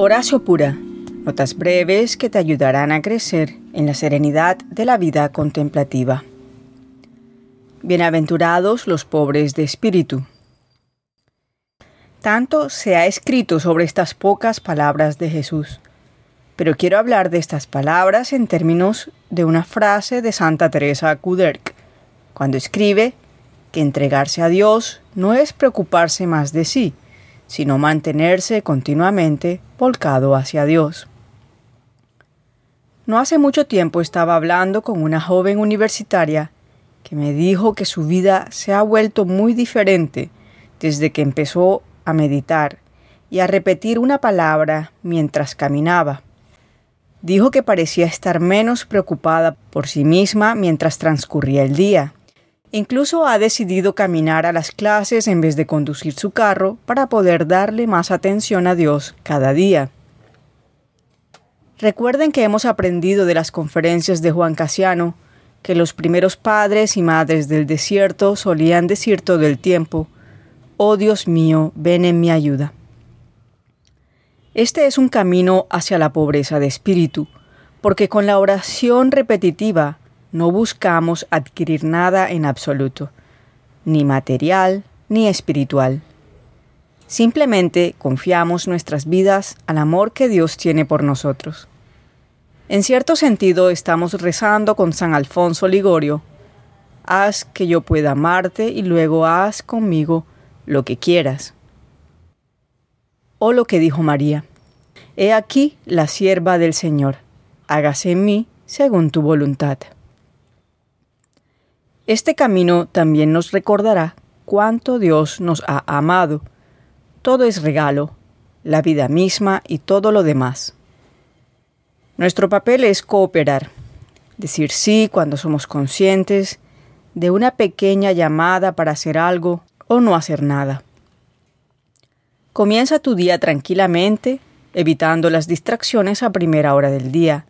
Horacio Pura. Notas breves que te ayudarán a crecer en la serenidad de la vida contemplativa. Bienaventurados los pobres de espíritu. Tanto se ha escrito sobre estas pocas palabras de Jesús, pero quiero hablar de estas palabras en términos de una frase de Santa Teresa Kuderk, cuando escribe que entregarse a Dios no es preocuparse más de sí, sino mantenerse continuamente volcado hacia Dios. No hace mucho tiempo estaba hablando con una joven universitaria que me dijo que su vida se ha vuelto muy diferente desde que empezó a meditar y a repetir una palabra mientras caminaba. Dijo que parecía estar menos preocupada por sí misma mientras transcurría el día. Incluso ha decidido caminar a las clases en vez de conducir su carro para poder darle más atención a Dios cada día. Recuerden que hemos aprendido de las conferencias de Juan Casiano que los primeros padres y madres del desierto solían decir todo el tiempo, Oh Dios mío, ven en mi ayuda. Este es un camino hacia la pobreza de espíritu, porque con la oración repetitiva no buscamos adquirir nada en absoluto, ni material ni espiritual. Simplemente confiamos nuestras vidas al amor que Dios tiene por nosotros. En cierto sentido estamos rezando con San Alfonso Ligorio, haz que yo pueda amarte y luego haz conmigo lo que quieras. O lo que dijo María, He aquí la sierva del Señor, hágase en mí según tu voluntad. Este camino también nos recordará cuánto Dios nos ha amado. Todo es regalo, la vida misma y todo lo demás. Nuestro papel es cooperar, decir sí cuando somos conscientes de una pequeña llamada para hacer algo o no hacer nada. Comienza tu día tranquilamente, evitando las distracciones a primera hora del día,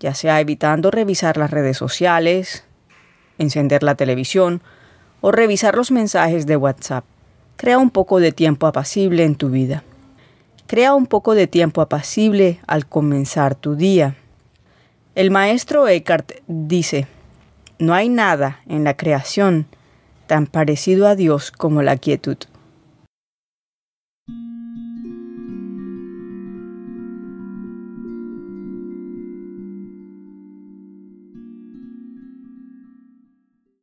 ya sea evitando revisar las redes sociales, encender la televisión o revisar los mensajes de WhatsApp. Crea un poco de tiempo apacible en tu vida. Crea un poco de tiempo apacible al comenzar tu día. El maestro Eckhart dice, no hay nada en la creación tan parecido a Dios como la quietud.